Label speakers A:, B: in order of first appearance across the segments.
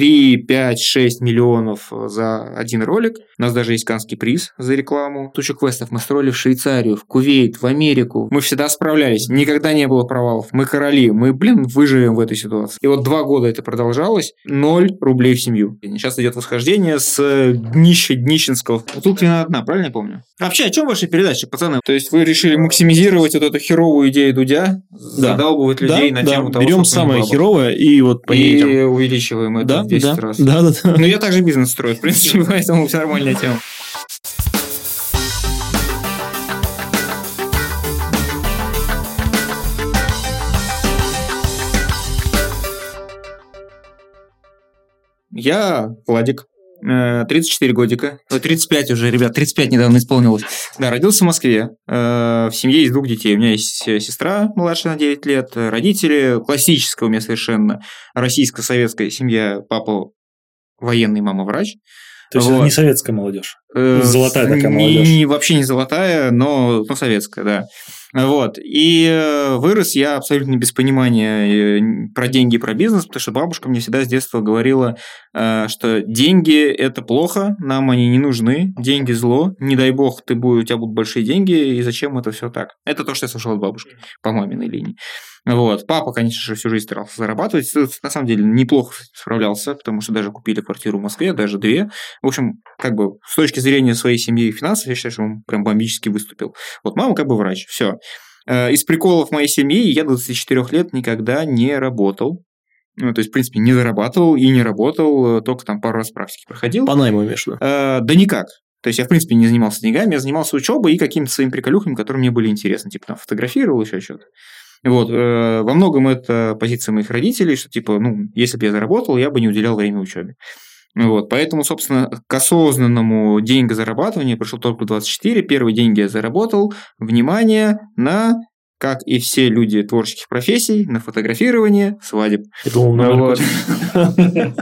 A: 3, 5, 6 миллионов за один ролик. У нас даже есть канский приз за рекламу. Тучу квестов мы строили в Швейцарию, в Кувейт, в Америку. Мы всегда справлялись. Никогда не было провалов. Мы короли. Мы, блин, выживем в этой ситуации. И вот два года это продолжалось. Ноль рублей в семью. Сейчас идет восхождение с днища днищенского. Тут вина одна, правильно я помню? А вообще, о чем ваши передачи, пацаны? То есть вы решили максимизировать вот эту херовую идею Дудя,
B: Да.
A: задалбывать людей
B: да,
A: на
B: да.
A: тему того,
B: Берем самое херовое и вот по ней
A: И увеличиваем это
B: Да,
A: в 10
B: да,
A: раз.
B: да, да, да.
A: Ну, я также бизнес строю, в принципе, поэтому все нормальная тема. Я Владик, 34 годика, Ой, 35 уже, ребят, 35 недавно исполнилось. Да, родился в Москве, э, в семье есть двух детей. У меня есть э, сестра младшая на 9 лет, э, родители, классическая у меня совершенно российско-советская семья, папа военный, мама врач.
C: То есть
A: Вот.
C: это не советская молодежь.
A: Э,
C: Золотая такая молодежь.
A: не- вообще не золотая, но, но советская, да. Вот. И э, вырос я абсолютно без понимания э, про деньги, про бизнес, потому что бабушка мне всегда с детства говорила, э, что деньги – это плохо, нам они не нужны, деньги – зло, не дай бог, ты будешь, у тебя будут большие деньги, и зачем это все так? Это то, что я слышал от бабушки по маминой линии. Вот. Папа, конечно же, всю жизнь старался зарабатывать. На самом деле, неплохо справлялся, потому что даже купили квартиру в Москве, даже две. В общем, как бы с точки зрения своей семьи и финансов, я считаю, что он прям бомбически выступил. Вот мама как бы врач, все. Из приколов моей семьи я до 24 лет никогда не работал. Ну, то есть, в принципе, не зарабатывал и не работал, э, только там пару раз практики проходил.
B: По найму имеешь в виду?
A: Э, да никак. То есть я, в принципе, не занимался деньгами, я занимался учебой и какими-то своими приколюхами, которые мне были интересны. Типа там фотографировал, еще что-то. Вот, э, во многом это позиция моих родителей, что типа, ну, если бы я заработал, я бы не уделял время учебе. Вот, поэтому, собственно, к осознанному деньгозарабатыванию пришел только в 24. Первые деньги я заработал, внимание, на, как и все люди творческих профессий, на фотографирование свадеб.
C: Я думал, на
A: Вот.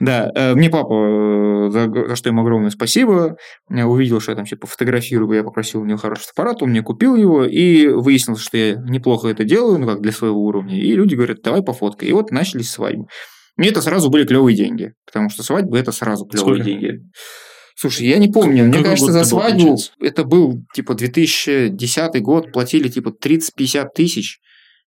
A: Да, э, мне папа, э, за, что ему огромное спасибо, э, увидел, что я там типа фотографирую, я попросил у него хороший фотоаппарат, он мне купил его, и выяснилось, что я неплохо это делаю, ну как для своего уровня, и люди говорят, давай пофоткай. И вот начались свадьбы. И это сразу были клевые деньги, потому что свадьбы это сразу клевые
B: Сколько?
A: деньги. Слушай, я не помню, мне кажется, за
B: был,
A: свадьбу это был типа 2010 год, платили типа 30-50 тысяч.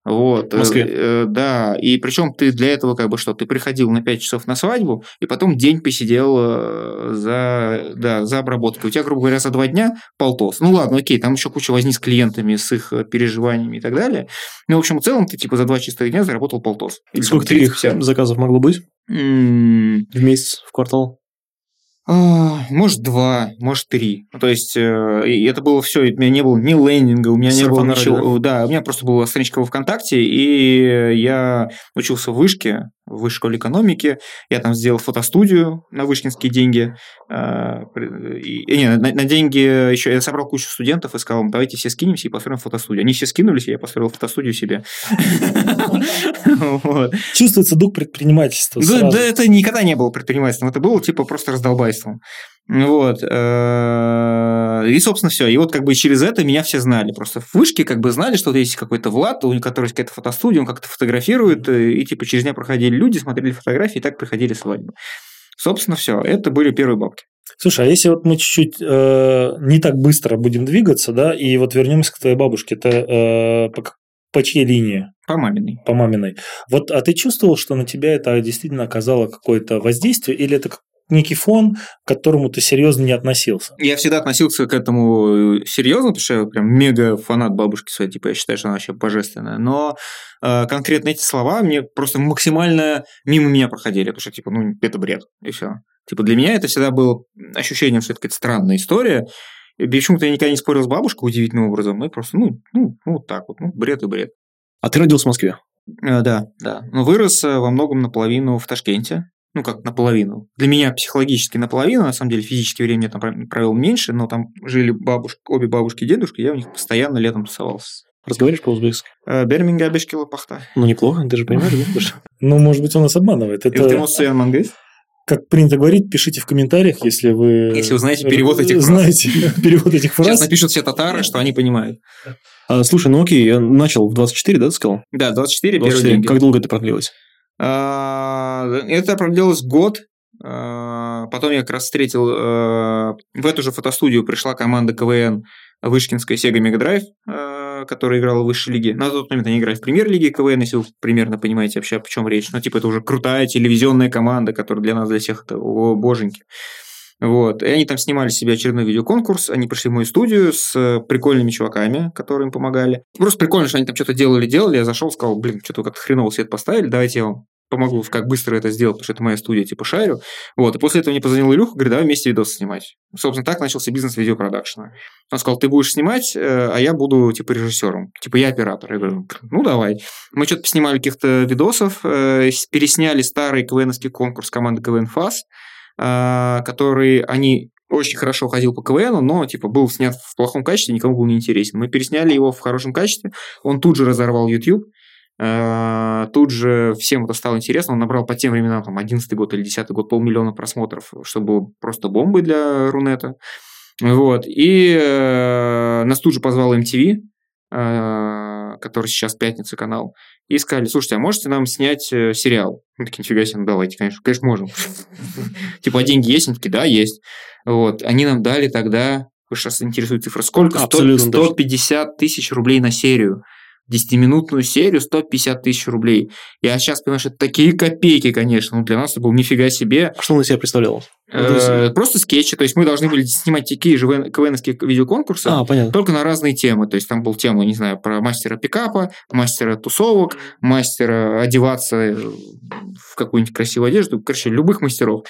A: Вот,
B: В Москве?
A: э, э, да, и причем ты для этого как бы что, ты приходил на 5 часов на свадьбу, и потом день посидел э, за, да, за обработкой. У тебя, грубо говоря, за два дня полтос. Ну ладно, окей, там еще куча возни с клиентами, с их э, переживаниями и так далее. Ну, в общем, в целом ты типа за два чистых дня заработал полтос. Или там
B: Сколько таких
A: 30-50.
B: заказов могло быть
A: М,
B: в месяц, в квартал?
A: А, Может, два, может, три. Ну, То есть, э, это было все. У меня не было ни лендинга, у меня не было ничего. Да, у меня просто была страничка во ВКонтакте, и я учился в вышке, в высшей школе экономики. Я там сделал фотостудию на вышкинские деньги. При- и- и не, на, на деньги еще я собрал кучу студентов и сказал давайте все скинемся и построим фотостудию. Они все скинулись, и я построил фотостудию себе.
C: Чувствуется дух предпринимательства.
A: Да, это никогда не было предпринимательством, это было типа просто раздолбайством. Вот. э, И, собственно, все. И вот как бы через это меня все знали. Просто в вышке как бы знали, что вот есть какой-то Влад, у которого есть какая-то фотостудия, он как-то фотографирует, э, и типа через меня проходили люди, смотрели фотографии, и так проходили свадьбы. Собственно, все. Это были первые бабки.
C: Слушай, а если вот мы чуть-чуть э, не так быстро будем двигаться, да, и вот вернемся к твоей бабушке, это э, по, по чьей линии?
A: По маминой.
C: По маминой. Вот, а ты чувствовал, что на тебя это действительно оказало какое-то воздействие, или это некий фон, к которому ты серьезно не относился?
A: Я всегда относился к этому э, серьезно, потому что я прям мега фанат бабушки своей, типа я считаю, что она вообще божественная. Но э, конкретно эти слова мне просто максимально мимо меня проходили, потому что типа, ну, это бред, и все. Типа для меня это всегда было ощущением, что это какая-то странная история. И почему-то я никогда не спорил с бабушкой удивительным образом. Мы просто, ну, ну, ну, вот так вот, ну, бред и бред.
B: А ты родился в Москве?
A: Э, Да, да. Но вырос э, во многом наполовину в Ташкенте. Ну, как наполовину. Для меня психологически наполовину, на самом деле физически время я там пров- провел меньше, но там жили бабушки, обе бабушки и дедушка, я у них постоянно летом тусовался.
B: Разговариваешь по-узбекски?
A: Э, Берминга Бешкила Пахта.
B: Ну, неплохо, ты же понимаешь, да?
C: Ну, может быть, он нас обманывает. Это, как принято говорить, пишите в комментариях, если вы...
A: Если вы знаете перевод этих фраз.
C: Знаете перевод этих
A: Сейчас
C: фраз.
A: напишут все татары, что они понимают.
B: А, слушай, ну окей, я начал в 24, да, ты сказал?
A: Да, 24 первые
B: 24.
A: деньги.
B: Как долго это продлилось?
A: А, Это продлилось год. А, Потом я как раз встретил... э, В эту же фотостудию пришла команда КВН Вышкинская Sega Mega Drive, э, которая играла в высшей лиге. На тот момент они играли в премьер-лиге КВН, если вы примерно понимаете вообще, о чем речь. Ну, типа, это уже крутая телевизионная команда, которая для нас, для всех, это о, боженьки. Вот. И они там снимали себе очередной видеоконкурс. Они пришли в мою студию с э, прикольными чуваками, которые им помогали. Просто прикольно, что они там что-то делали-делали. Я зашел, сказал, блин, что-то как-то хреново свет поставили, давайте я вам помогу, как быстро это сделать, потому что это моя студия, типа, шарю. Вот, и после этого мне позвонил Илюха, говорит, давай вместе видос снимать. Собственно, так начался бизнес видеопродакшна. Он сказал, ты будешь снимать, э, а я буду, типа, режиссером. Типа, я оператор. Я говорю, ну, давай. Мы что-то поснимали каких-то видосов, э, пересняли старый КВНовский конкурс команды КВН ФАС, который они очень хорошо ходил по КВНу, но типа был снят в плохом качестве, никому был не интересен. Мы пересняли его в хорошем качестве, он тут же разорвал YouTube, э, тут же всем это стало интересно, он набрал по тем временам, там, 11 год или 10 год, полмиллиона просмотров, что было просто бомбой для Рунета. Вот, и э, нас тут же позвал MTV, э, который сейчас «Пятница» канал, и сказали, слушайте, а можете нам снять э, сериал? Мы такие, нифига себе, ну давайте, конечно, конечно, можем. Типа, а деньги есть? Они такие, да, есть. Вот, они нам дали тогда, вы сейчас интересует цифра, сколько? 100
B: Абсолютно точно.
A: 150 тысяч рублей на серию. 10-минутную серию 150 тысяч рублей. Я сейчас понимаю, что это такие копейки, конечно. Ну, для нас это был нифига себе.
B: А что он из себя представлял?
A: Э, Просто скетчи. То есть мы должны были снимать такие же КВНовские видеоконкурсы,
B: А, понятно.
A: только на разные темы. То есть там был тема, не знаю, про мастера пикапа, мастера тусовок, мастера одеваться э, в какую-нибудь красивую одежду, короче, любых мастеров.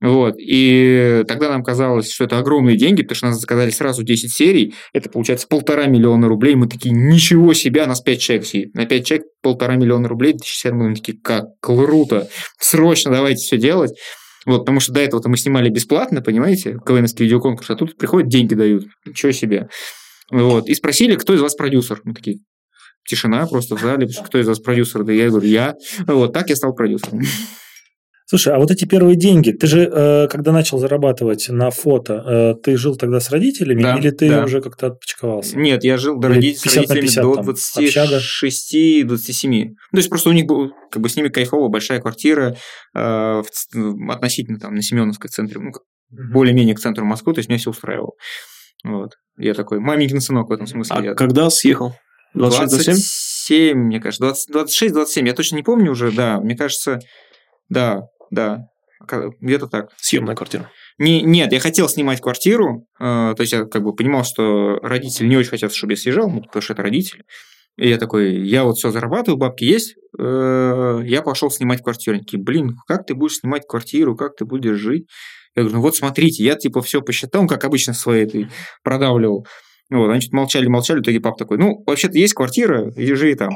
A: Вот. И тогда нам казалось, что это огромные деньги, потому что нас заказали сразу 10 серий. Это получается полтора миллиона рублей. Мы такие, ничего себе, нас 5 человек сидит. На 5 человек полтора миллиона рублей, 2007 мы такие, как круто, срочно давайте все делать. Вот, потому что до этого-то мы снимали бесплатно, понимаете, КВНовский видеоконкурс, а тут приходят, деньги дают. Ничего себе. Вот. И спросили, кто из вас продюсер. Мы такие, тишина просто в зале, кто из вас продюсер? Да я говорю, я. Вот, так я стал продюсером.
C: Слушай, а вот эти первые деньги, ты же, э, когда начал зарабатывать на фото, э, ты жил тогда с родителями
A: Да,
C: или ты
A: да.
C: уже как-то отпочковался?
A: Нет, я жил до родителей, с
C: 50 на
A: родителями
C: 50
A: до
C: там, общага?
A: 26-27. Ну, то есть просто у них был, как бы с ними кайфово, большая квартира э, относительно там на Семеновской центре, ну, более-менее к центру Москвы, то есть меня все устраивало. Вот. Я такой маменькин сынок в этом смысле.
B: А
A: я-
B: когда съехал? 26 27?
A: 27, мне кажется, 20 26-27, я точно не помню уже, да, мне кажется, да, да, где-то так.
B: Съемная квартира.
A: Не, нет, я хотел снимать квартиру, э, то есть я как бы понимал, что родители не очень хотят, чтобы я съезжал, ну, потому что это родители. И я такой, я вот все зарабатываю, бабки есть, э, я пошел снимать квартиру. Они такие, блин, как ты будешь снимать квартиру, как ты будешь жить? Я говорю, ну вот смотрите, я типа все посчитал, как обычно своей этой продавливал. Вот, что-то молчали, молчали, в итоге пап такой, ну, вообще-то есть квартира, иди живи там.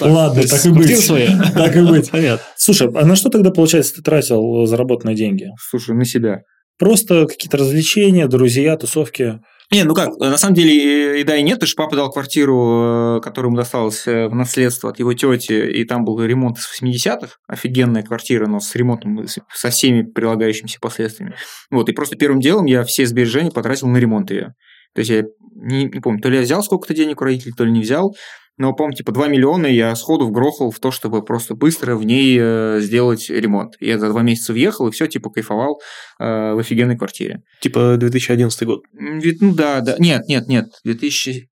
C: Ладно, так и быть.
B: квартира своя.
C: Так и быть.
B: Понятно.
C: Слушай, а на что тогда, получается, ты тратил э, заработанные деньги?
A: Слушай, на себя.
C: Просто какие-то развлечения, друзья, тусовки.
A: Не, ну как, на самом деле и да, и нет, потому что папа дал квартиру, э, которую ему досталось э, в наследство от его тети, и там был ремонт из 80-х, офигенная квартира, но с ремонтом, со всеми прилагающимися последствиями. Вот, и просто первым делом я все сбережения потратил на ремонт ее. То есть я не, не помню, то ли я взял сколько-то денег у родителей, то ли не взял, но, помню, типа 2 миллиона я сходу вгрохал в то, чтобы просто быстро в ней э, сделать ремонт. Я за два месяца въехал и все, типа, кайфовал э, в офигенной квартире.
B: Типа 2011 год.
A: Вид- Ну да, да. Нет, нет, нет. 2007.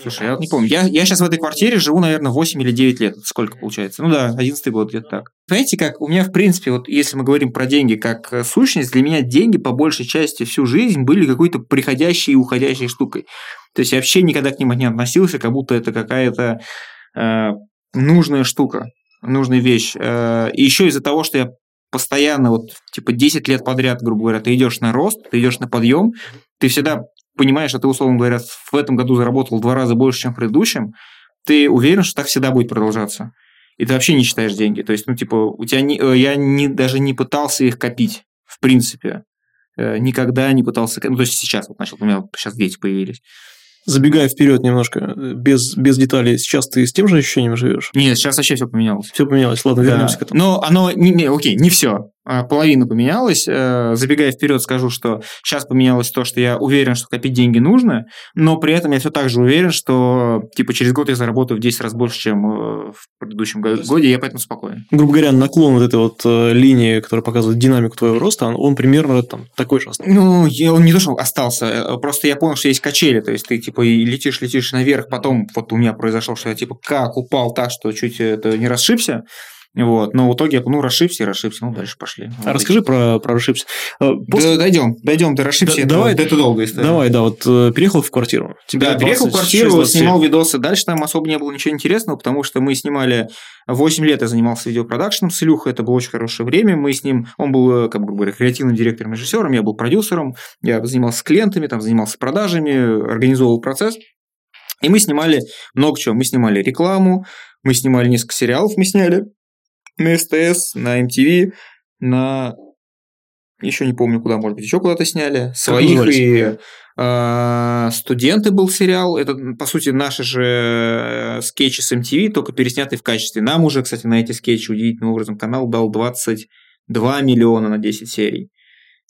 A: Слушай, я не помню. Я, я сейчас в этой квартире живу, наверное, 8 или 9 лет. Сколько получается? Ну да, 11 год где-то так. Знаете, как у меня, в принципе, вот если мы говорим про деньги как э, сущность, для меня деньги по большей части всю жизнь были какой-то приходящей и уходящей штукой. То есть я вообще никогда к ним не относился, как будто это какая-то э, нужная штука, нужная вещь. Э, и еще из-за того, что я постоянно, вот, типа, 10 лет подряд, грубо говоря, ты идешь на рост, ты идешь на подъем, ты всегда понимаешь, что ты, условно говоря, в этом году заработал в два раза больше, чем в предыдущем, ты уверен, что так всегда будет продолжаться. И ты вообще не считаешь деньги. То есть, ну, типа, у тебя не, э, я не, даже не пытался их копить, в принципе. Э, Никогда не пытался... Ну, то есть сейчас вот начал, у меня сейчас дети появились.
B: Забегая вперед немножко, э, без, без деталей, сейчас ты с тем же ощущением живешь?
A: Нет, сейчас вообще все поменялось.
B: Все поменялось. Ладно,
A: Да.
B: вернемся к этому.
A: Но оно, не, не, окей, не все. А, половина поменялась. Э, забегая вперед, скажу, что сейчас поменялось то, что я уверен, что копить деньги нужно, но при этом я все так же уверен, что типа через год я заработаю в 10 раз больше, чем э, в предыдущем году, и я поэтому спокоен.
B: Грубо говоря, наклон вот этой вот э, линии, которая показывает динамику твоего роста, он, он примерно там такой же остался.
A: Ну, я, он не то, что остался, просто я понял, что есть качели, то есть ты типа и летишь, летишь наверх, потом вот у меня произошло, что я типа как упал так, что чуть это не расшибся, вот. Но в итоге я ну, расшибся и расшибся. Ну, дальше пошли.
B: А расскажи про, про расшибся.
A: Э, после... Да, дойдем, дойдем до расшибся. Да, это,
B: давай,
A: это долго история.
B: Давай, да, вот э, переехал в квартиру.
A: Тебе да, переехал в квартиру, 27. снимал видосы. Дальше там особо не было ничего интересного, потому что мы снимали 8 лет я занимался видеопродакшеном с Илюхой, это было очень хорошее время. Мы с ним, он был, э, как бы говоря, креативным директором, режиссером, я был продюсером, я занимался клиентами, там занимался продажами, организовывал процесс. И мы снимали много чего. Мы снимали рекламу, мы снимали несколько сериалов, мы сняли на СТС, на MTV, на... Еще не помню, куда, может быть, еще куда-то сняли. Своих и э, «Студенты» был сериал. Это, по сути, наши же э, скетчи с MTV, только переснятые в качестве. Нам уже, кстати, на эти скетчи удивительным образом канал дал 22 миллиона на 10 серий.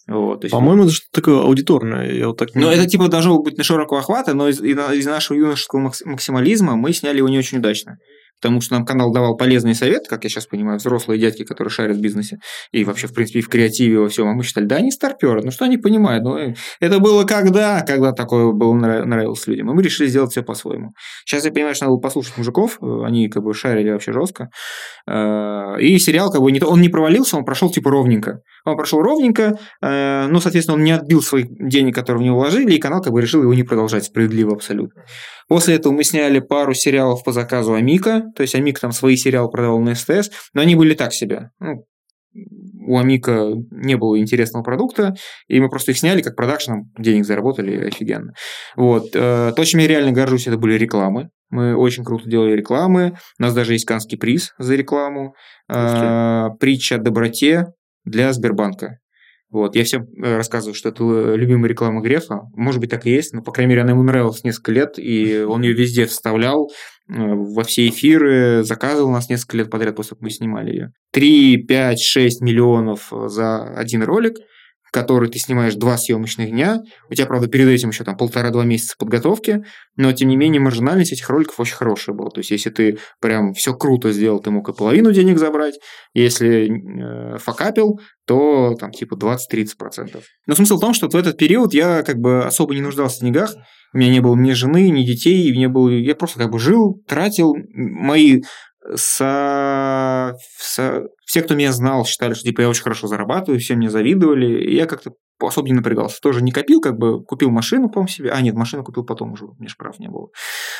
B: Вот, есть... По-моему, это что-то такое аудиторное. Я вот так
A: не... Ну, это типа должно быть на широкого охвата, но из, из нашего юношеского максимализма мы сняли его не очень удачно потому что нам канал давал полезный совет, как я сейчас понимаю, взрослые дядьки, которые шарят в бизнесе и вообще, в принципе, в креативе, во всем, а мы считали, да, они старперы, ну что они понимают, ну, э, это было когда, когда такое было нравилось людям, и мы решили сделать все по-своему. Сейчас я понимаю, что надо было послушать мужиков, э, они как бы шарили вообще жестко, э, и сериал как бы не то, он не провалился, он прошел типа ровненько, он прошел ровненько, ну, соответственно, он не отбил своих денег, которые в него вложили, и канал как бы решил его не продолжать справедливо абсолютно. После этого мы сняли пару сериалов по заказу Амика, то есть Амик там свои сериалы продавал на СТС, но они были так себе. Ну, у Амика не было интересного продукта, и мы просто их сняли как продакшеном, денег заработали офигенно. Вот. Э, то, чем я реально горжусь, это были рекламы. Мы очень круто делали рекламы. У нас даже есть канский приз за рекламу. Э, притча о доброте для Сбербанка. Вот, я всем э, рассказываю, что это э, любимая реклама Грефа. Может быть, так и есть, но, по крайней мере, она ему нравилась несколько лет, и он ее везде вставлял, э, во все эфиры, заказывал нас несколько лет подряд, после того, как мы снимали ее. 3, 5, 6 миллионов за один ролик – который ты снимаешь два съемочных дня. У тебя, правда, перед этим еще там полтора-два месяца подготовки, но, тем не менее, маржинальность этих роликов очень хорошая была. То есть, если ты прям все круто сделал, ты мог и половину денег забрать. Если э, факапил, то там типа 20-30%. Но смысл в том, что в этот период я как бы особо не нуждался в деньгах. У меня не было ни жены, ни детей, не было... я просто как бы жил, тратил. Мои со, со, все, кто меня знал, считали, что типа я очень хорошо зарабатываю, все мне завидовали, и я как-то особо не напрягался. Тоже не копил, как бы купил машину, по-моему, себе. А, нет, машину купил потом уже, мне же прав не было.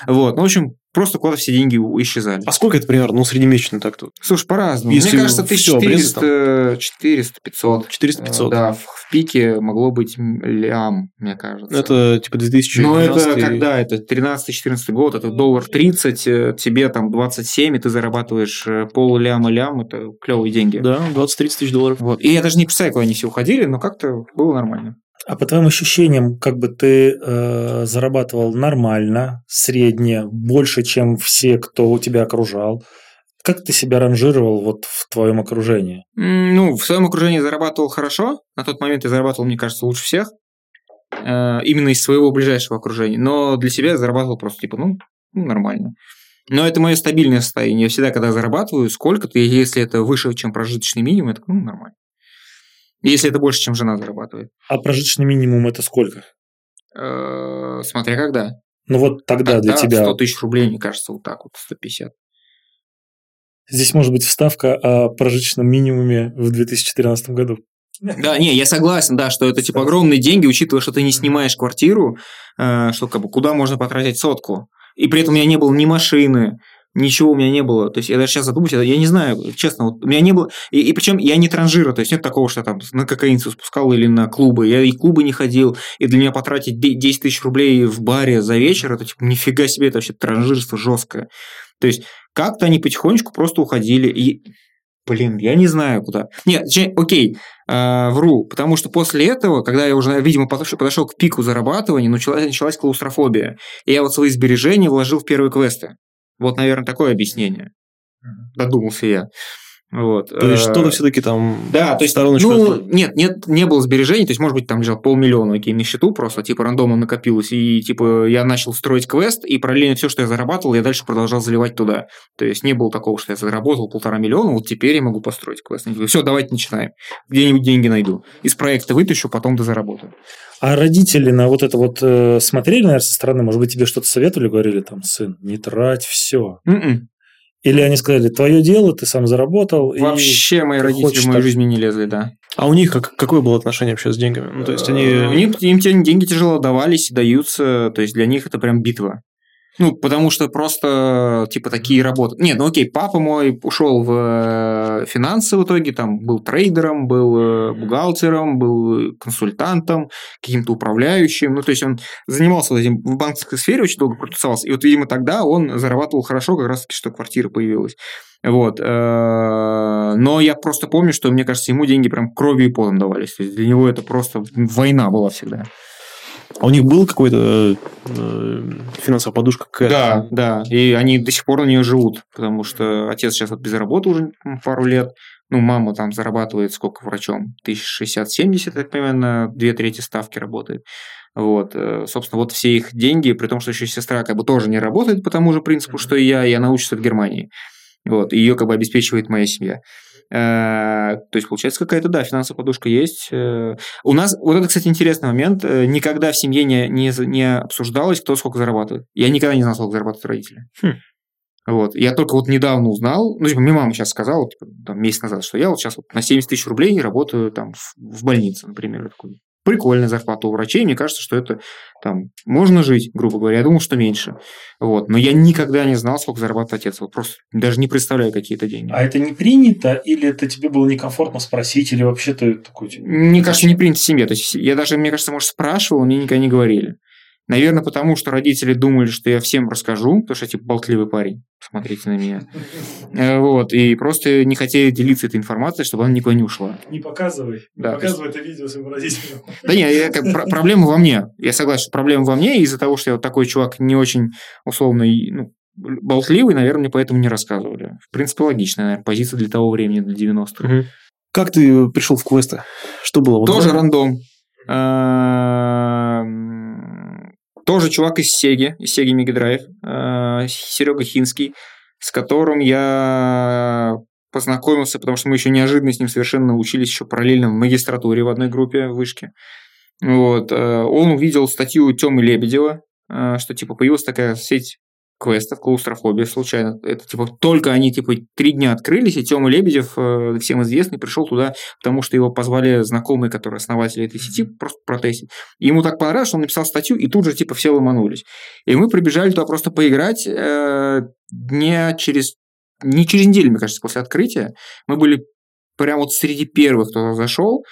A: Вот, ну, в общем, просто куда-то все деньги исчезали.
B: А сколько это примерно, ну, среднемесячно так тут?
A: Слушай, по-разному. Если мне кажется, 1400, 400, 500.
B: 400-500.
A: Да, в, в пике могло быть лям, мне кажется.
B: Это типа 2000
A: Ну, это когда? Это 13-14 год, это доллар 30, э, тебе там 27, и ты зарабатываешь э, пол ляма лям, это клевые деньги.
B: Да, 20-30 тысяч долларов.
A: Вот. И я даже не представляю, куда они все уходили, но как-то было нормально.
C: А по твоим ощущениям, как бы ты э, зарабатывал нормально, средне, больше, чем все, кто у тебя окружал? Как ты себя ранжировал вот в твоем окружении?
A: Ну, в своем окружении зарабатывал хорошо. На тот момент я зарабатывал, мне кажется, лучше всех. Э, именно из своего ближайшего окружения. Но для себя я зарабатывал просто типа, ну, ну нормально. Но это мое стабильное состояние. Я всегда, когда зарабатываю, сколько-то, если это выше, чем прожиточный минимум, это ну, нормально. Если это больше, чем жена зарабатывает.
C: А прожиточный минимум это сколько?
A: Э, смотря когда.
C: Ну вот тогда, тогда для тебя...
A: 100 тысяч рублей, мне кажется, вот так вот, 150.
C: Здесь может быть вставка о прожиточном минимуме в 2014 году.
A: Да, не, я согласен, да, что это типа огромные деньги, учитывая, что ты не снимаешь квартиру, э, что как бы куда можно потратить сотку. И при этом у меня не было ни машины, ничего у меня не было. То есть я даже сейчас задумаюсь, я не знаю, честно, вот у меня не было. И, и причем я не транжира, то есть нет такого, что я там на кокаинцев спускал или на клубы. Я и клубы не ходил, и для меня потратить 10 тысяч рублей в баре за вечер, это типа нифига себе, это вообще транжирство жесткое. То есть как-то они потихонечку просто уходили. И Блин, я не знаю куда. Нет, окей, э, вру, потому что после этого, когда я уже, видимо, подошел, подошел к пику зарабатывания, началась, началась клаустрофобия. И я вот свои сбережения вложил в первые квесты. Вот, наверное, такое объяснение. Додумался я. Вот.
B: То есть
A: Э,
B: что-то все-таки там
A: Да, то есть,
B: стороночку
A: ну, нет, нет, не было сбережений, то есть, может быть, там лежал полмиллиона, окей, на счету просто, типа, рандомно накопилось, и, типа, я начал строить квест, и параллельно все, что я зарабатывал, я дальше продолжал заливать туда. То есть, не было такого, что я заработал полтора миллиона, вот теперь я могу построить квест. Все, давайте начинаем. Где-нибудь деньги найду. Из проекта вытащу, потом дозаработаю.
C: А родители на вот это вот э, смотрели, наверное, со стороны, может быть, тебе что-то советовали, говорили там, сын, не трать все.
A: М-м.
C: Или они сказали, твое дело, ты сам заработал. и
A: Вообще мои родители
C: хочешь
A: в мою
C: так.
A: жизнь не лезли, да.
B: А у них как, какое было отношение вообще с деньгами? Ну, то есть они...
A: Э, Им, им деньги тяжело давались и даются, то есть для них это прям битва. Ну, потому что просто, типа, такие работы. Нет, ну окей, папа мой ушел в э, финансы в итоге, там, был трейдером, был э, бухгалтером, был консультантом, каким-то управляющим. Ну, то есть он занимался этим в банковской сфере, очень долго протусовался. И вот, видимо, тогда он зарабатывал хорошо, как раз-таки, что квартира появилась. Вот. э, Но я просто помню, что, мне кажется, ему деньги прям кровью и потом давались. То есть для него это просто война была всегда.
B: А у них был какой-то э, финансовая подушка какая-то?
A: Да, да. И они до сих пор на нее живут, потому что отец сейчас вот без работы уже пару лет. Ну, мама там зарабатывает сколько врачом? 1060-70, я так понимаю, на две трети ставки работает. Вот, э, собственно, вот все их деньги, при том, что еще сестра как бы тоже не работает по тому же принципу, что и я, и она учится в Германии. Вот, ее как бы обеспечивает моя семья. Э, То есть, получается, какая-то, да, финансовая подушка есть. Э, У нас, вот это, кстати, интересный момент, э, никогда в семье не, не, не обсуждалось, кто сколько зарабатывает. Я никогда не знал, сколько зарабатывают родители.
B: Хм.
A: Вот. Я только вот недавно узнал, ну, типа, мне мама сейчас сказала, типа, там, месяц назад, что я вот сейчас вот на 70 тысяч рублей работаю там в, в больнице, например. Я такой, прикольная зарплата у врачей, мне кажется, что это там можно жить, грубо говоря. Я думал, что меньше. Вот. Но я никогда не знал, сколько зарабатывает отец. Вот просто даже не представляю какие-то деньги.
C: А это не принято, или это тебе было некомфортно спросить, или вообще ты такой... типа,
A: Мне кажется, не принято в семье. То есть я даже, мне кажется, может, спрашивал, мне никогда не говорили. Наверное, потому что родители думали, что я всем расскажу, потому что я типа болтливый парень. Посмотрите на меня. Э, Вот. И просто не хотели делиться этой информацией, чтобы она никуда не ушла.
C: Не показывай.
A: Да,
C: показывай это видео своим родителям.
A: Да нет, я, как, про- проблема во мне. Я согласен, что проблема во мне. и Из-за того, что я вот такой чувак не очень условно ну, болтливый, наверное, мне поэтому не рассказывали. В принципе, логичная, наверное, позиция для того времени, для 90-х.
B: Мгм. Как ты пришел в квесты? Что было? Вот
A: Тоже
B: да?
A: рандом. Тоже чувак из Сеги, из Сеги Mega Drive, Серега Хинский, с которым я познакомился, потому что мы еще неожиданно с ним совершенно учились еще параллельно в магистратуре в одной группе в вышке. Вот. э, Он увидел статью Тёмы Лебедева, э, что типа появилась такая сеть квестов, клаустрофобия случайно. Это типа только они типа три дня открылись, и Тёма Лебедев, э, всем известный, пришел туда, потому что его позвали знакомые, которые основатели этой сети, просто протестить. И ему так понравилось, что он написал статью, и тут же типа все ломанулись. И мы прибежали туда просто поиграть э, дня через... Не через неделю, мне кажется, после открытия. Мы были прямо вот среди первых, кто зашел.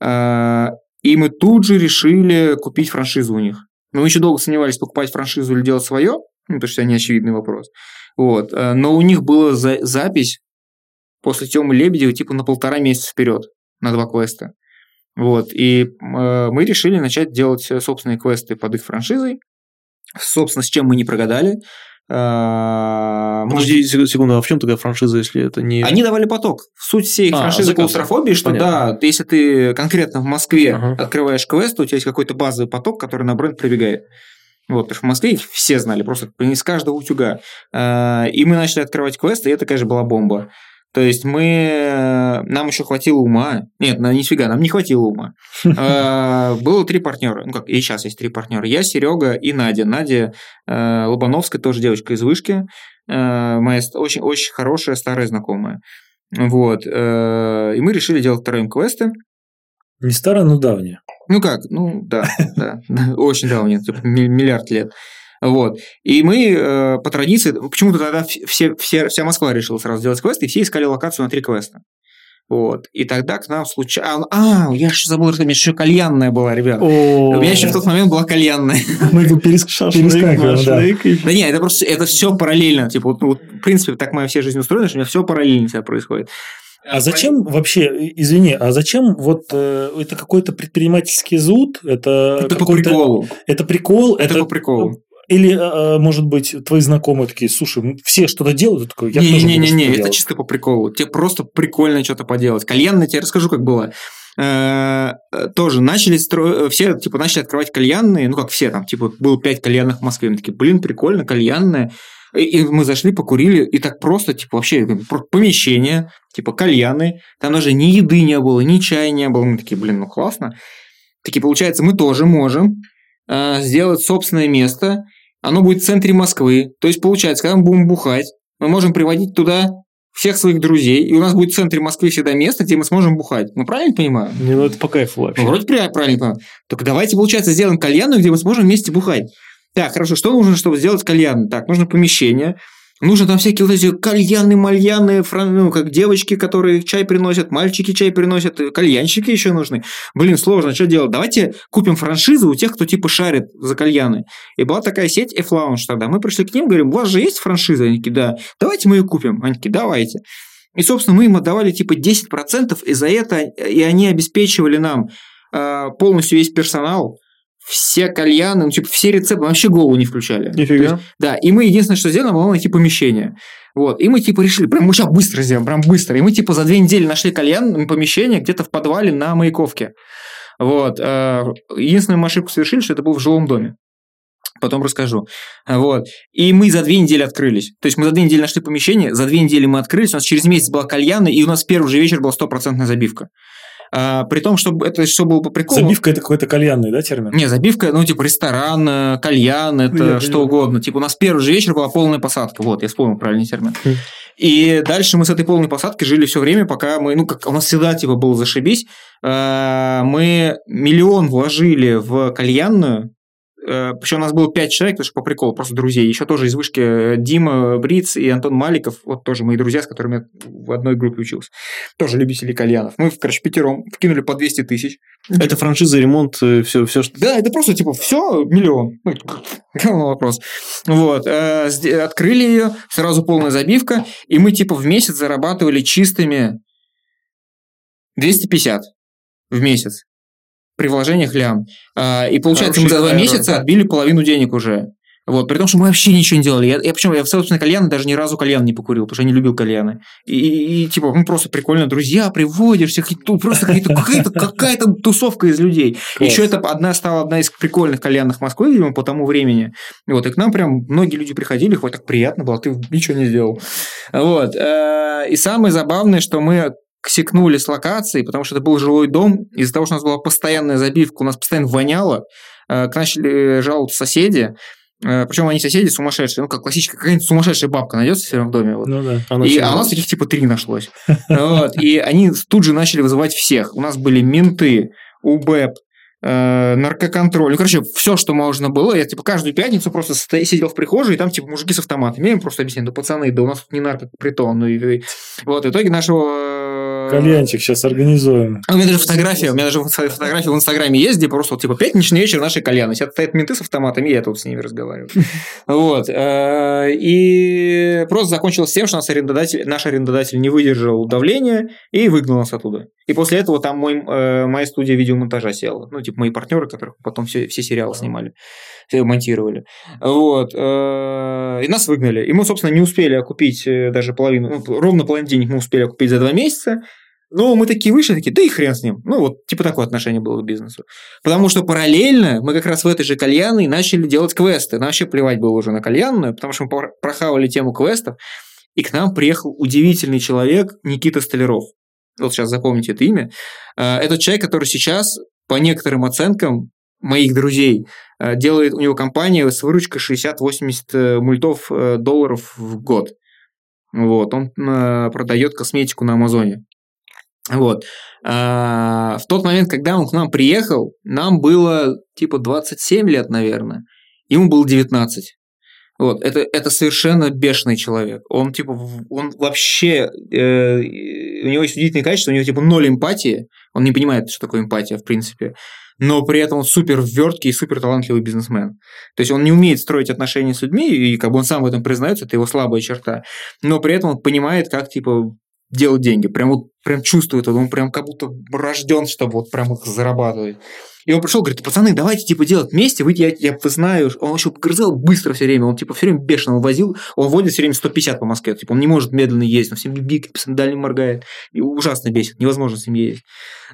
A: э, и мы тут же решили купить франшизу у них. Мы еще долго сомневались, покупать франшизу или делать свое, ну, потому что это неочевидный вопрос. Вот. э, Но у них была за- запись после Тёмы Лебедева типа на полтора месяца вперед на два квеста. Вот. И э, мы решили начать делать э, собственные квесты под их франшизой. Собственно, с чем мы не прогадали. Э,
B: Подожди сек- секунду, а в чем тогда франшиза, если это не...
A: Они давали поток. Суть всей
B: А,
A: франшизы
B: заказ.
A: клаустрофобии, что
B: Понятно.
A: да, если ты конкретно в Москве
B: Ага.
A: открываешь квест, у тебя есть какой-то базовый поток, который на бренд прибегает. Вот, потому что в Москве их все знали, просто из каждого утюга. А, И мы начали открывать квесты, и это, конечно, была бомба. То есть мы... э, Нам еще хватило ума. Нет, на нифига, нам не хватило ума. А, Было три партнера. Ну как, и сейчас есть три партнера. Я, Серега и Надя. Надя э, Лобановская, тоже девочка из вышки. Э, Моя ст- очень, очень хорошая старая знакомая. Вот. И мы решили делать втроем квесты.
C: Не старая, но давняя.
A: Ну как, ну да, да, очень давно, ми- миллиард лет. Вот. И мы э, по традиции, почему-то тогда все, все, вся Москва решила сразу сделать квест, и все искали локацию на три квеста. Вот. И тогда к нам случайно... А, я еще забыл, что у меня еще кальянная была, ребят. У меня еще в тот момент была кальянная.
C: Мы его перес- перескакиваем, да.
A: Да нет, это просто это все параллельно. Типа, вот, ну, вот, в принципе, так моя вся жизнь устроена, что у меня все параллельно себя происходит.
C: А зачем вообще, извини, а зачем вот э, это какой-то предпринимательский зуд? Это,
A: Это по приколу.
C: Это прикол?
A: Это по приколу.
C: Или, э, может быть, твои знакомые такие, слушай, все что-то делают, такой, я тоже буду
A: Не-не-не,
C: что-то
A: это
C: делать».
A: чисто по приколу. Тебе просто прикольно что-то поделать. Кальянная, тебе расскажу, как было. Э, э, Тоже начали строить, все типа начали открывать кальянные, ну как все там, типа было пять кальянных в Москве, мы такие, блин, прикольно, кальянная. И, и мы зашли, покурили, и так просто, типа, вообще помещение, типа, кальяны, там даже ни еды не было, ни чая не было. Мы такие, блин, ну классно. Такие, получается, мы тоже можем э, сделать собственное место, оно будет в центре Москвы. То есть, получается, когда мы будем бухать, мы можем приводить туда всех своих друзей, и у нас будет в центре Москвы всегда место, где мы сможем бухать. Мы правильно понимаем?
B: Не, ну это по кайфу вообще.
A: Ну, вроде правильно понимаю. Только давайте, получается, сделаем кальянную, где мы сможем вместе бухать. Так, хорошо, что нужно, чтобы сделать кальян? Так, нужно помещение, нужно там всякие вот эти кальяны, мальяны, фран- ну, как девочки, которые чай приносят, мальчики чай приносят, и кальянщики еще нужны. Блин, сложно, что делать? Давайте купим франшизу у тех, кто типа шарит за кальяны. И была такая сеть F-Lounge тогда. Мы пришли к ним, говорим, у вас же есть франшиза? Они да. Давайте мы ее купим. Они давайте. И, собственно, мы им отдавали типа 10%, и за это и они обеспечивали нам э, полностью весь персонал, все кальяны, ну, типа, все рецепты, вообще голову не включали. То
B: Нифига.
A: есть, да, и мы единственное, что сделали, было найти помещение. Вот, и мы типа решили, прям мы сейчас быстро сделаем, прям быстро. И мы типа за две недели нашли кальян, помещение где-то в подвале на Маяковке. Вот. э, Единственную мы ошибку совершили, что это был в жилом доме. Потом расскажу. Вот. И мы за две недели открылись. То есть мы за две недели нашли помещение, за две недели мы открылись, у нас через месяц была кальяна, и у нас первый же вечер была стопроцентная забивка. А, при том, что это все было по приколу.
C: Забивка – это какой-то кальянный, да, термин?
A: Не, забивка, ну, типа ресторан, э, кальян, это
C: Я
A: что
C: понимаю.
A: угодно. Типа у нас первый же вечер была полная посадка. Вот, я вспомнил правильный термин.
B: Хм.
A: И дальше мы с этой полной посадкой жили все время, пока мы, ну, как у нас всегда типа было зашибись. Э, Мы миллион вложили в кальянную, причем у нас было пять человек, потому что по приколу, просто друзей. Еще тоже из вышки э, Дима Бриц и Антон Маликов, вот тоже мои друзья, с которыми я в одной группе учился. Тоже любители кальянов. Мы, короче, пятером вкинули по 200 тысяч.
B: Это франшиза, ремонт, все, все, что...
A: Да, это просто типа все миллион. Ну, Говно вопрос. Вот. э, Открыли ее, сразу полная забивка, и мы типа в месяц зарабатывали чистыми 250 в месяц при вложениях лям. А, И получается, мы за два
C: Хороший
A: месяца отбили половину денег уже. Вот, при том, что мы вообще ничего не делали. Я, я причем я в собственно кальян даже ни разу кальян не покурил, потому что я не любил кальяны. И, и- и, типа, ну просто прикольно, друзья, приводишь всех, просто какие-то- какая-то, какая-то тусовка из людей.
C: Класс.
A: Еще это одна стала одна из прикольных кальянных Москвы, видимо, по тому времени. Вот, и к нам прям многие люди приходили, хоть так приятно было, ты ничего не сделал. Вот. э, И самое забавное, что мы ксикнули с локацией, потому что это был жилой дом, из-за того, что у нас была постоянная забивка, у нас постоянно воняло, э, к начали жаловаться соседи, причем они соседи сумасшедшие, ну, как классическая какая-нибудь сумасшедшая бабка найдется в доме. вот.
C: Ну да.
B: Она
A: И, а у нас таких типа три нашлось. Вот. И они тут же начали вызывать всех. У нас были менты, УБЭП, э, наркоконтроль. Ну, короче, все, что можно было. Я, типа, каждую пятницу просто сто- сидел в прихожей, и там, типа, мужики с автоматами. Я им просто объясняю, да, пацаны, да у нас тут не наркопритон. Ну, и, и- вот, в итоге нашего... э,
C: Кальянчик сейчас организуем.
A: а У меня даже фотография, у меня даже фото- фотография в Инстаграме есть, где просто, вот, типа, пятничный вечер нашей кальяны. Сейчас стоят менты с автоматами, и я тут с ними разговариваю. Вот. э, И просто закончилось тем, что наш арендодатель, наш арендодатель не выдержал давления и выгнал нас оттуда. И после этого там мой, э, моя студия видеомонтажа села. Ну, типа, мои партнеры, которых потом все, все сериалы снимали, все монтировали. Вот. э, И нас выгнали. И мы, собственно, не успели окупить э, даже половину, ну, ровно половину денег мы успели окупить за два месяца. Но мы такие вышли, такие, да и хрен с ним. Ну, вот, типа такое отношение было к бизнесу. Потому что параллельно мы как раз в этой же кальянной начали делать квесты. Нам вообще плевать было уже на кальянную, потому что мы прохавали тему квестов. И к нам приехал удивительный человек Никита Столяров. Вот сейчас запомните это имя. Э, Этот человек, который сейчас, по некоторым оценкам моих друзей, э, делает у него компания с выручкой 60-80 мультов э, долларов в год. Вот, он продает косметику на Амазоне. Вот. А, в тот момент, когда он к нам приехал, нам было типа 27 лет, наверное. Ему было 19. Вот, это, это совершенно бешеный человек. Он типа, он вообще, э, у него есть удивительное качество, у него типа ноль эмпатии. Он не понимает, что такое эмпатия, в принципе. Но при этом он супер верткий и супер талантливый бизнесмен. То есть он не умеет строить отношения с людьми, и как бы он сам в этом признается, это его слабая черта. Но при этом он понимает, как типа делать деньги. Прям вот прям чувствует он прям как будто рожден, чтобы вот прям их зарабатывать. И он пришел, говорит, пацаны, давайте типа делать вместе, вы, я, я знаю, он еще грызал быстро все время, он типа все время бешено возил, он водит все время 150 по Москве, типа он не может медленно ездить, он всем бик, дальний моргает, и ужасно бесит, невозможно с ним ездить.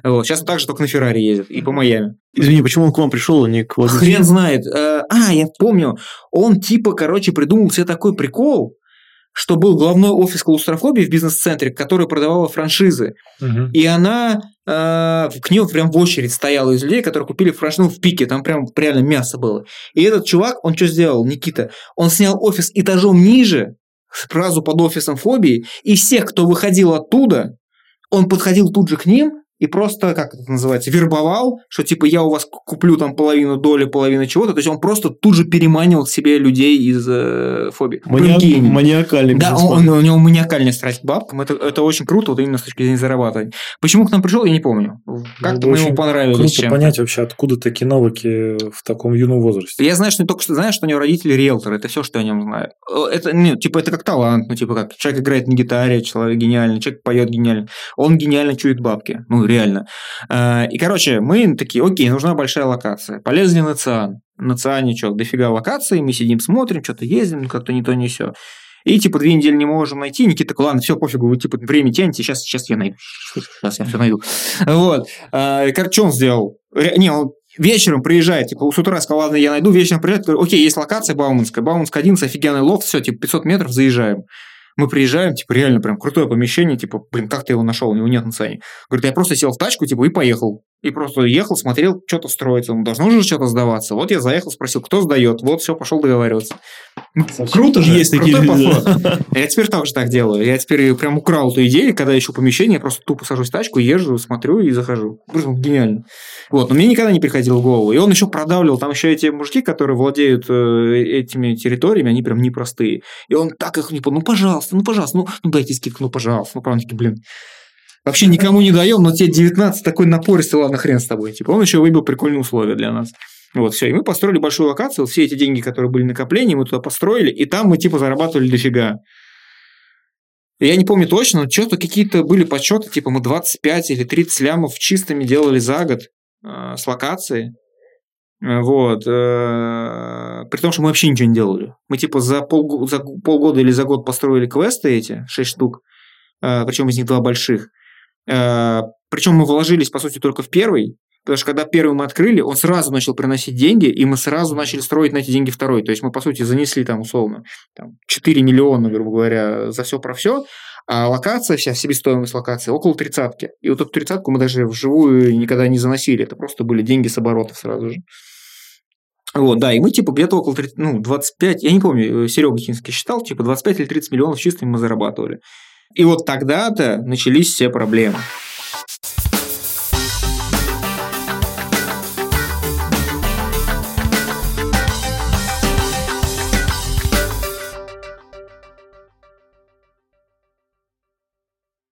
A: Вот. Сейчас он также только на Феррари ездит и по Майами.
B: Извини, почему он к вам пришел, а не к Владимиру?
A: Хрен знает. А, я помню, он типа, короче, придумал себе такой прикол, что был главной офис клаустрофобии в бизнес-центре, который продавала франшизы. Угу. И она э, к нему прям в очередь стояла из людей, которые купили франшизу в пике, там прям реально мясо было. И этот чувак, он что сделал, Никита? Он снял офис этажом ниже, сразу под офисом фобии, и всех, кто выходил оттуда, он подходил тут же к ним и просто, как это называется, вербовал, что типа я у вас куплю там половину доли, половину чего-то. То есть он просто тут же переманивал к себе людей из э, фобии.
B: Мани... Маниакальный
A: Да, он, он, у него маниакальная страсть к бабкам. Это, это очень круто, вот именно с точки зрения зарабатывания. Почему к нам пришел, я не помню. Как-то ну, мы ему понравились.
C: Круто чем-то. понять вообще, откуда такие навыки в таком юном возрасте.
A: Я знаю, что только что знаю, что у него родители риэлторы. Это все, что я о нем знаю. Это, ну, типа, это как талант. Ну, типа, как человек играет на гитаре, человек гениальный, человек поет гениально. Он гениально чует бабки. Ну, реально. Э, и, короче, мы такие, окей, нужна большая локация. Полезли на Циан. На Циане что, дофига локаций, мы сидим, смотрим, что-то ездим, как-то не то, не все. И типа две недели не можем найти. Никита такой, ладно, все, пофигу, вы типа время тянете, сейчас, сейчас я найду. Сейчас я все найду. Вот. Что он сделал? Не, он вечером приезжает, типа, с утра сказал, ладно, я найду, вечером приезжает, говорит, окей, есть локация Бауманская, Бауманская 11, офигенный лофт, все, типа, 500 метров, заезжаем. Мы приезжаем, типа, реально прям крутое помещение, типа, блин, как ты его нашел, у него нет на цене. Говорит, я просто сел в тачку, типа, и поехал. И просто ехал, смотрел, что-то строится. Ну, должно же что-то сдаваться. Вот я заехал, спросил, кто сдает. Вот, все, пошел договариваться.
B: Ну, круто же. Есть такие
A: подход. Я теперь также так делаю. Я теперь прям украл эту идею, когда ищу помещение, я просто тупо сажусь в тачку, езжу, смотрю и захожу. Гениально. Вот, но мне никогда не приходило в голову. И он еще продавливал, там еще эти мужики, которые владеют э, этими территориями, они прям непростые. И он так их не понял, ну, пожалуйста, ну, пожалуйста, ну, ну дайте скидку, ну, пожалуйста. Ну, правда, блин, Вообще никому не даем, но тебе 19 такой напористый, ладно, хрен с тобой. Типа он еще выбил прикольные условия для нас. Вот, все. И мы построили большую локацию. Все эти деньги, которые были накопления, мы туда построили, и там мы типа зарабатывали дофига. Я не помню точно, но что-то какие-то были подсчеты, типа мы 25 или 30 лямов чистыми делали за год э, с локацией. Э, вот. Э, при том, что мы вообще ничего не делали. Мы типа за, пол, за полгода или за год построили квесты эти, 6 штук, э, причем из них два больших. Э, Причем мы вложились, по сути, только в первый, потому что когда первый мы открыли, он сразу начал приносить деньги, и мы сразу начали строить на эти деньги второй. То есть мы, по сути, занесли там, условно, там, 4 миллиона, грубо говоря, за все про все, а локация вся, себестоимость локации около тридцатки. И вот эту тридцатку мы даже вживую никогда не заносили. Это просто были деньги с оборотов сразу же. Вот, да, и мы типа где-то около 30, ну, 25, я не помню, Серега Хинский считал, типа 25 или 30 миллионов чистыми мы зарабатывали. И вот тогда-то начались все проблемы.